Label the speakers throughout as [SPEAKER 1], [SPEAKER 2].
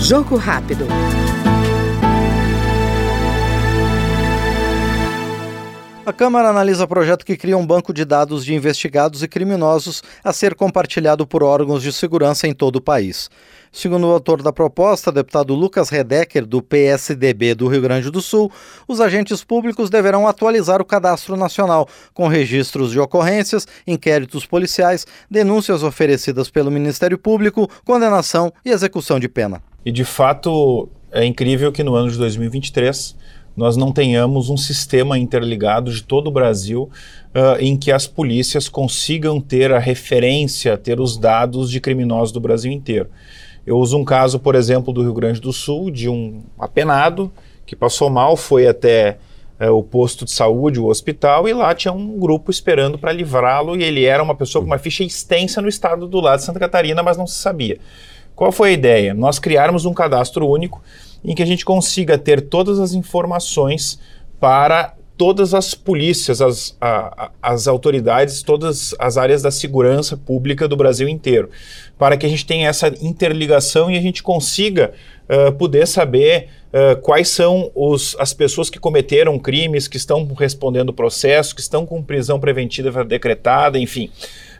[SPEAKER 1] Jogo rápido.
[SPEAKER 2] A Câmara analisa projeto que cria um banco de dados de investigados e criminosos a ser compartilhado por órgãos de segurança em todo o país. Segundo o autor da proposta, deputado Lucas Redecker, do PSDB do Rio Grande do Sul, os agentes públicos deverão atualizar o cadastro nacional, com registros de ocorrências, inquéritos policiais, denúncias oferecidas pelo Ministério Público, condenação e execução de pena.
[SPEAKER 3] E de fato, é incrível que no ano de 2023 nós não tenhamos um sistema interligado de todo o Brasil uh, em que as polícias consigam ter a referência, ter os dados de criminosos do Brasil inteiro. Eu uso um caso, por exemplo, do Rio Grande do Sul, de um apenado que passou mal, foi até uh, o posto de saúde, o hospital, e lá tinha um grupo esperando para livrá-lo, e ele era uma pessoa com uma ficha extensa no estado do lado de Santa Catarina, mas não se sabia. Qual foi a ideia? Nós criarmos um cadastro único em que a gente consiga ter todas as informações para todas as polícias, as, a, as autoridades, todas as áreas da segurança pública do Brasil inteiro, para que a gente tenha essa interligação e a gente consiga uh, poder saber uh, quais são os, as pessoas que cometeram crimes, que estão respondendo processo, que estão com prisão preventiva decretada, enfim.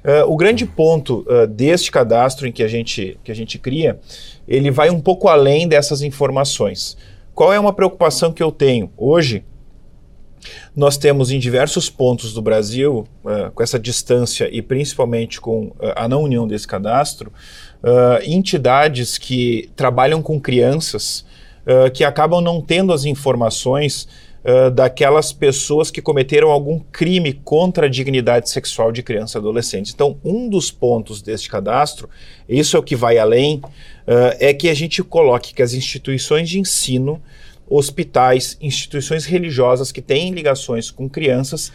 [SPEAKER 3] Uh, o grande ponto deste cadastro em que a gente, que a gente cria ele vai um pouco além dessas informações. Qual é uma preocupação que eu tenho? Hoje, nós temos em diversos pontos do Brasil, uh, com essa distância e principalmente com uh, a não união desse cadastro, uh, entidades que trabalham com crianças que acabam não tendo as informações daquelas pessoas que cometeram algum crime contra a dignidade sexual de crianças e adolescentes. Então, um dos pontos deste cadastro, isso é o que vai além, é que a gente coloque que as instituições de ensino, hospitais, instituições religiosas que têm ligações com crianças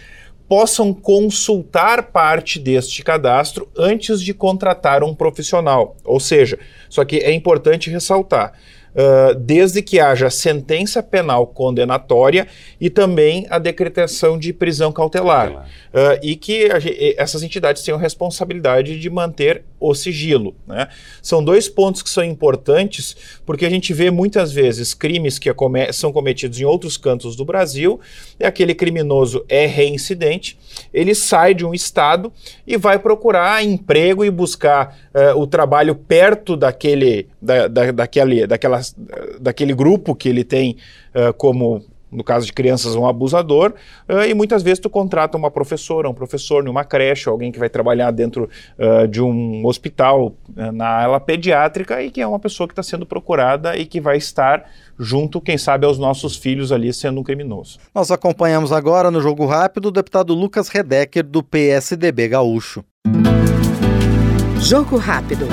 [SPEAKER 3] possam consultar parte deste cadastro antes de contratar um profissional. Ou seja, só que é importante ressaltar, uh, desde que haja sentença penal condenatória e também a decretação de prisão cautelar. Uh, e que a, essas entidades tenham responsabilidade de manter o sigilo. Né? São dois pontos que são importantes, porque a gente vê muitas vezes crimes que são cometidos em outros cantos do Brasil, e aquele criminoso é reincidente, ele sai de um estado e vai procurar emprego e buscar uh, o trabalho perto daquele, da, da, daquele, daquela, daquele grupo que ele tem uh, como no caso de crianças, um abusador, uh, e muitas vezes tu contrata uma professora, um professor numa creche, alguém que vai trabalhar dentro uh, de um hospital uh, na ala pediátrica e que é uma pessoa que está sendo procurada e que vai estar junto, quem sabe, aos nossos filhos ali sendo um criminoso.
[SPEAKER 2] Nós acompanhamos agora no Jogo Rápido o deputado Lucas Redecker, do PSDB Gaúcho.
[SPEAKER 1] Jogo Rápido.